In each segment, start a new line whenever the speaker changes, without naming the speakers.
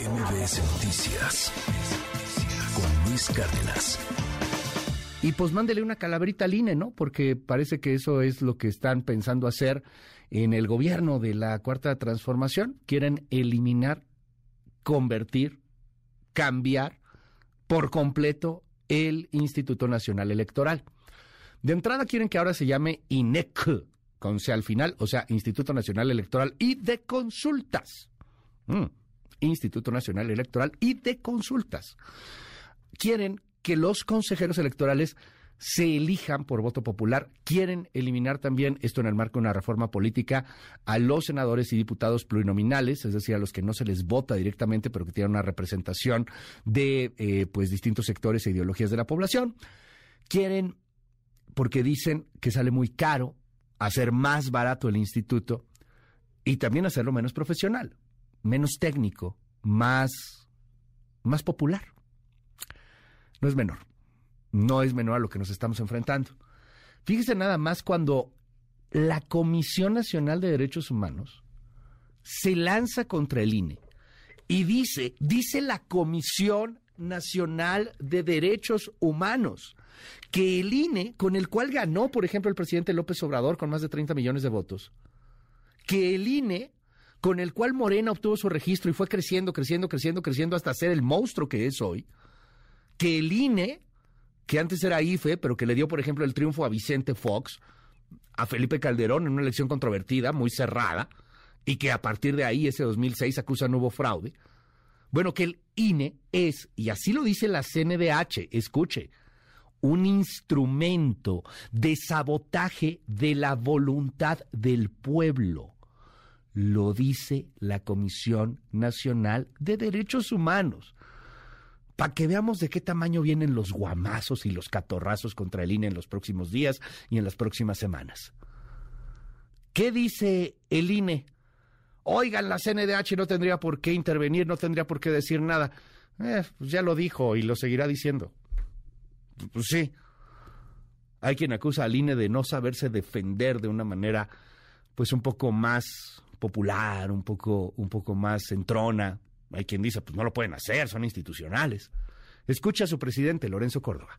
MBS Noticias con Luis Cárdenas.
Y pues mándele una calaverita al INE, ¿no? Porque parece que eso es lo que están pensando hacer en el gobierno de la Cuarta Transformación. Quieren eliminar, convertir, cambiar por completo el Instituto Nacional Electoral. De entrada quieren que ahora se llame INEC, con C al final, o sea, Instituto Nacional Electoral y de Consultas. Mm, Instituto Nacional Electoral y de Consultas. Quieren que los consejeros electorales se elijan por voto popular. Quieren eliminar también, esto en el marco de una reforma política, a los senadores y diputados plurinominales, es decir, a los que no se les vota directamente, pero que tienen una representación de eh, pues distintos sectores e ideologías de la población. Quieren, porque dicen que sale muy caro, hacer más barato el instituto y también hacerlo menos profesional, menos técnico, más, más popular. No es menor no es menor a lo que nos estamos enfrentando. Fíjese nada más cuando la Comisión Nacional de Derechos Humanos se lanza contra el INE y dice, dice la Comisión Nacional de Derechos Humanos, que el INE, con el cual ganó, por ejemplo, el presidente López Obrador con más de 30 millones de votos, que el INE, con el cual Morena obtuvo su registro y fue creciendo, creciendo, creciendo, creciendo hasta ser el monstruo que es hoy, que el INE que antes era IFE, pero que le dio, por ejemplo, el triunfo a Vicente Fox, a Felipe Calderón en una elección controvertida, muy cerrada, y que a partir de ahí, ese 2006, acusa nuevo fraude. Bueno, que el INE es, y así lo dice la CNDH, escuche, un instrumento de sabotaje de la voluntad del pueblo. Lo dice la Comisión Nacional de Derechos Humanos para que veamos de qué tamaño vienen los guamazos y los catorrazos contra el INE en los próximos días y en las próximas semanas. ¿Qué dice el INE? Oigan, la CNDH no tendría por qué intervenir, no tendría por qué decir nada. Eh, pues ya lo dijo y lo seguirá diciendo. Pues sí. Hay quien acusa al INE de no saberse defender de una manera, pues un poco más popular, un poco, un poco más entrona, hay quien dice, pues no lo pueden hacer, son institucionales. Escucha a su presidente, Lorenzo Córdoba.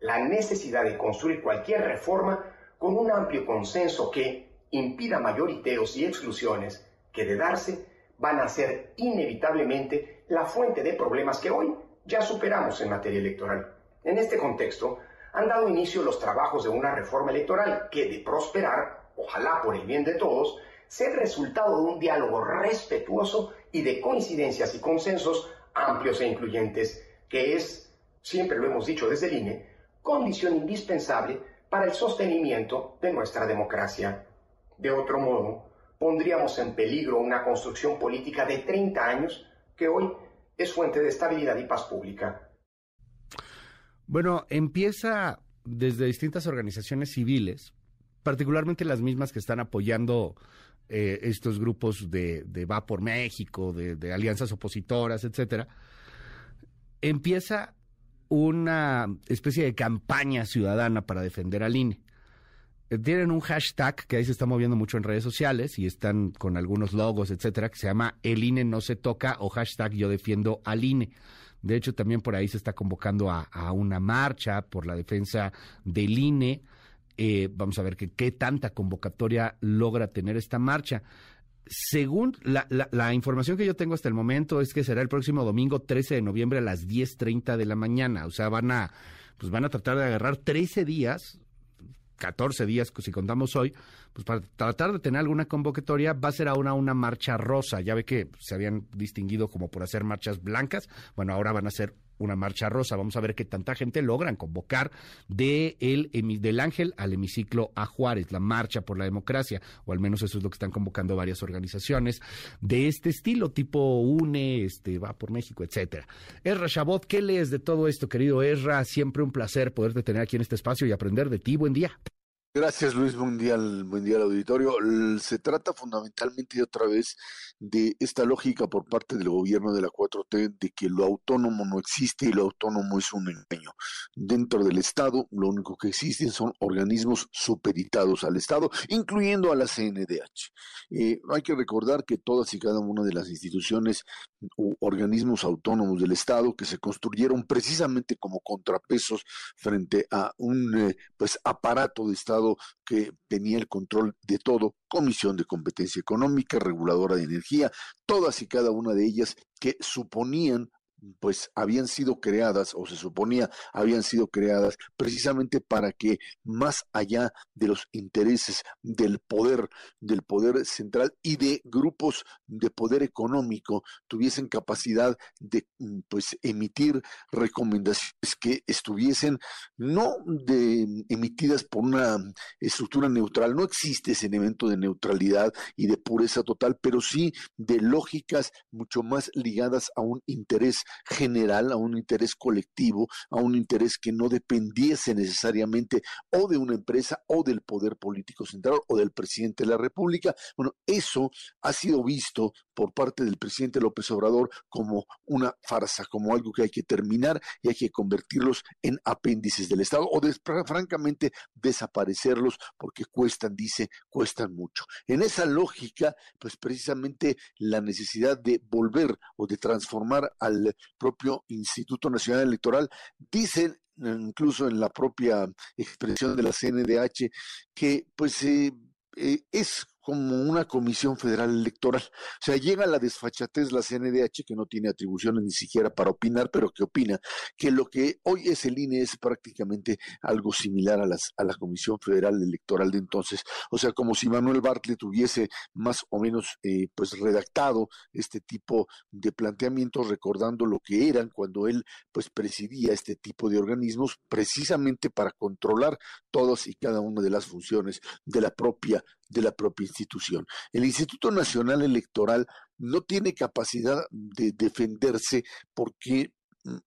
La necesidad de construir cualquier reforma con un amplio consenso que impida mayoriteos y exclusiones que de darse van a ser inevitablemente la fuente de problemas que hoy ya superamos en materia electoral. En este contexto, han dado inicio los trabajos de una reforma electoral que, de prosperar, ojalá por el bien de todos, el resultado de un diálogo respetuoso y de coincidencias y consensos amplios e incluyentes, que es, siempre lo hemos dicho desde el INE, condición indispensable para el sostenimiento de nuestra democracia. De otro modo, pondríamos en peligro una construcción política de 30 años que hoy es fuente de estabilidad y paz pública.
Bueno, empieza desde distintas organizaciones civiles, particularmente las mismas que están apoyando eh, estos grupos de, Va por México, de, alianzas opositoras, etcétera, empieza una especie de campaña ciudadana para defender al INE. Tienen un hashtag que ahí se está moviendo mucho en redes sociales y están con algunos logos, etcétera, que se llama El INE no se toca o hashtag yo defiendo al INE. De hecho, también por ahí se está convocando a, a una marcha por la defensa del INE. Eh, vamos a ver qué tanta convocatoria logra tener esta marcha. Según la, información que yo tengo hasta el momento es que será el próximo domingo 13 de noviembre a las 10.30 de la mañana. O sea, van a, pues van a tratar de agarrar 13 días, 14 días si contamos hoy, pues para tratar de tener alguna convocatoria va a ser ahora una marcha rosa. Ya ve que se habían distinguido como por hacer marchas blancas. Bueno, ahora van a ser una marcha rosa. Vamos a ver qué tanta gente logran convocar de el, del Ángel al hemiciclo a Juárez, la marcha por la democracia, o al menos eso es lo que están convocando varias organizaciones de este estilo, tipo UNE, este, va por México, etcétera. Erra Chabot, ¿qué lees de todo esto, querido Erra? Siempre un placer poderte tener aquí en este espacio y aprender de ti. Buen día.
Gracias Luis, buen día, buen día al auditorio. Se trata fundamentalmente otra vez de esta lógica por parte del gobierno de la 4T de que lo autónomo no existe y lo autónomo es un empeño. Dentro del Estado lo único que existen son organismos supeditados al Estado, incluyendo a la CNDH. Eh, hay que recordar que todas y cada una de las instituciones organismos autónomos del Estado que se construyeron precisamente como contrapesos frente a un eh, pues aparato de Estado que tenía el control de todo, Comisión de Competencia Económica, Reguladora de Energía, todas y cada una de ellas que suponían pues habían sido creadas o se suponía habían sido creadas precisamente para que más allá de los intereses del poder del poder central y de grupos de poder económico tuviesen capacidad de mm, pues emitir recomendaciones que estuviesen no de emitidas por una estructura neutral no existe ese elemento de neutralidad y de pureza total pero sí de lógicas mucho más ligadas a un interés general, a un interés colectivo, a un interés que no dependiese necesariamente o de una empresa o del poder político central o del presidente de la República. Bueno, eso ha sido visto por parte del presidente López Obrador como una farsa, como algo que hay que terminar y hay que convertirlos en apéndices del Estado o francamente desaparecerlos porque cuestan, dice, cuestan mucho. En esa lógica, pues precisamente la necesidad de volver o de transformar al propio Instituto Nacional Electoral, dicen incluso en la propia expresión de la CNDH que pues eh, eh, es como una comisión federal electoral. O sea, llega la desfachatez la CNDH, que no tiene atribuciones ni siquiera para opinar, pero que opina que lo que hoy es el INE es prácticamente algo similar a, las, a la Comisión Federal Electoral de entonces. O sea, como si Manuel Bartlett hubiese más o menos eh, pues redactado este tipo de planteamientos, recordando lo que eran cuando él pues presidía este tipo de organismos, precisamente para controlar todas y cada una de las funciones de la propia de la propia institución. El Instituto Nacional Electoral no tiene capacidad de defenderse porque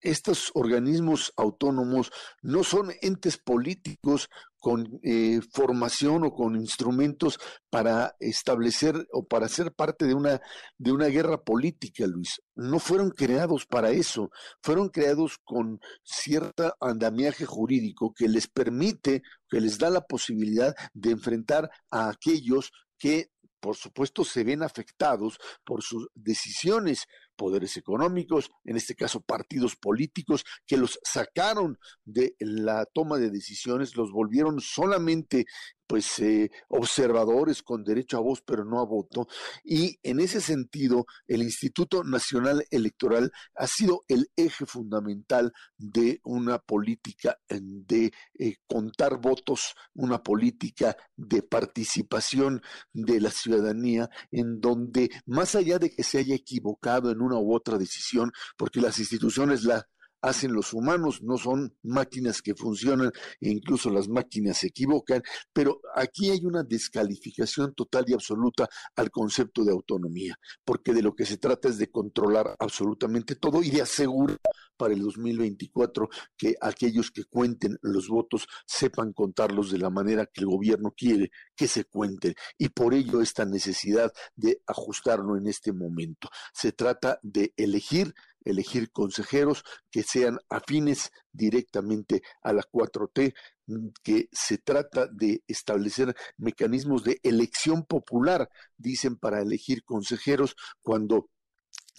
estos organismos autónomos no son entes políticos con eh, formación o con instrumentos para establecer o para ser parte de una, de una guerra política, Luis. No fueron creados para eso, fueron creados con cierto andamiaje jurídico que les permite, que les da la posibilidad de enfrentar a aquellos que por supuesto, se ven afectados por sus decisiones, poderes económicos, en este caso partidos políticos, que los sacaron de la toma de decisiones, los volvieron solamente pues eh, observadores con derecho a voz pero no a voto. Y en ese sentido el Instituto Nacional Electoral ha sido el eje fundamental de una política de eh, contar votos, una política de participación de la ciudadanía en donde más allá de que se haya equivocado en una u otra decisión, porque las instituciones la hacen los humanos, no son máquinas que funcionan e incluso las máquinas se equivocan, pero aquí hay una descalificación total y absoluta al concepto de autonomía, porque de lo que se trata es de controlar absolutamente todo y de asegurar para el 2024 que aquellos que cuenten los votos sepan contarlos de la manera que el gobierno quiere que se cuenten y por ello esta necesidad de ajustarlo en este momento. Se trata de elegir elegir consejeros que sean afines directamente a la 4T, mm, que se trata de establecer mecanismos de elección popular, dicen, para elegir consejeros cuando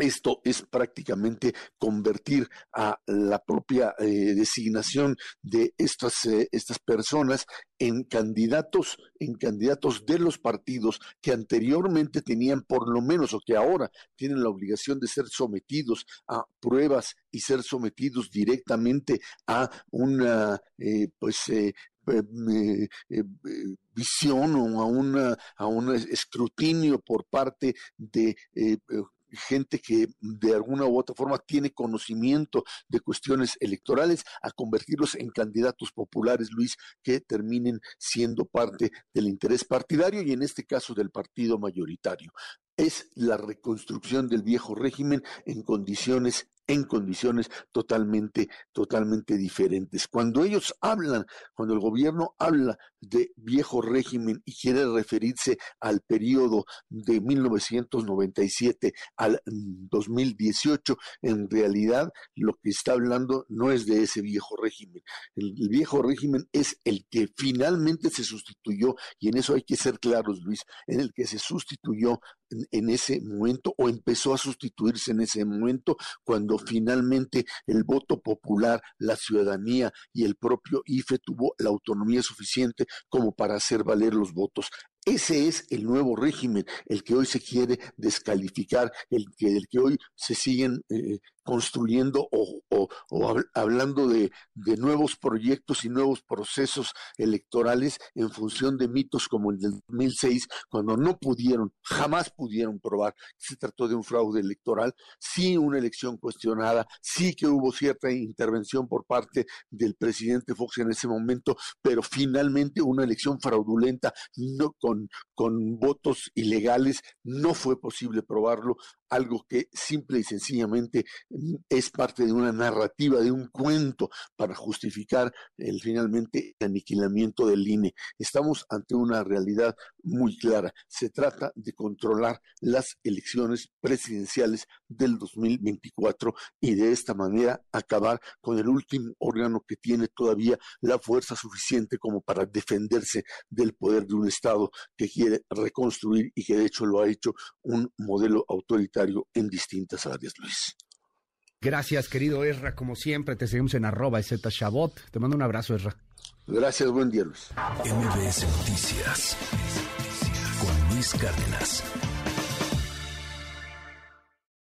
esto es prácticamente convertir a la propia eh, designación de estas, eh, estas personas en candidatos, en candidatos de los partidos que anteriormente tenían por lo menos o que ahora tienen la obligación de ser sometidos a pruebas y ser sometidos directamente a una eh, pues visión o a, una, a un escrutinio por parte de gente que de alguna u otra forma tiene conocimiento de cuestiones electorales, a convertirlos en candidatos populares, Luis, que terminen siendo parte del interés partidario y en este caso del partido mayoritario. Es la reconstrucción del viejo régimen en condiciones en condiciones totalmente, totalmente diferentes. Cuando ellos hablan, cuando el gobierno habla de viejo régimen y quiere referirse al periodo de 1997 al 2018, en realidad lo que está hablando no es de ese viejo régimen. El, el viejo régimen es el que finalmente se sustituyó, y en eso hay que ser claros, Luis, en el que se sustituyó en, ese momento o empezó a sustituirse en ese momento cuando finalmente el voto popular, la ciudadanía y el propio IFE tuvo la autonomía suficiente como para hacer valer los votos. Ese es el nuevo régimen, el que hoy se quiere descalificar, el que, el que hoy se siguen eh, construyendo o, hablando de, nuevos proyectos y nuevos procesos electorales en función de mitos como el del 2006, cuando no pudieron, jamás pudieron probar que se trató de un fraude electoral, sí una elección cuestionada, sí que hubo cierta intervención por parte del presidente Fox en ese momento, pero finalmente una elección fraudulenta no, con, con votos ilegales, no fue posible probarlo algo que simple y sencillamente mm, es parte de una narrativa, de un cuento para justificar el finalmente aniquilamiento del INE. Estamos ante una realidad muy clara. Se trata de controlar las elecciones presidenciales del 2024 y de esta manera acabar con el último órgano que tiene todavía la fuerza suficiente como para defenderse del poder de un Estado que quiere reconstruir y que de hecho lo ha hecho un modelo autoritario en distintas áreas, Luis.
Gracias, querido Esra. Como siempre, te seguimos en arroba Shabot. Te mando un abrazo, Esra.
Gracias, buen día, Luis.
MBS Noticias con Luis Cárdenas.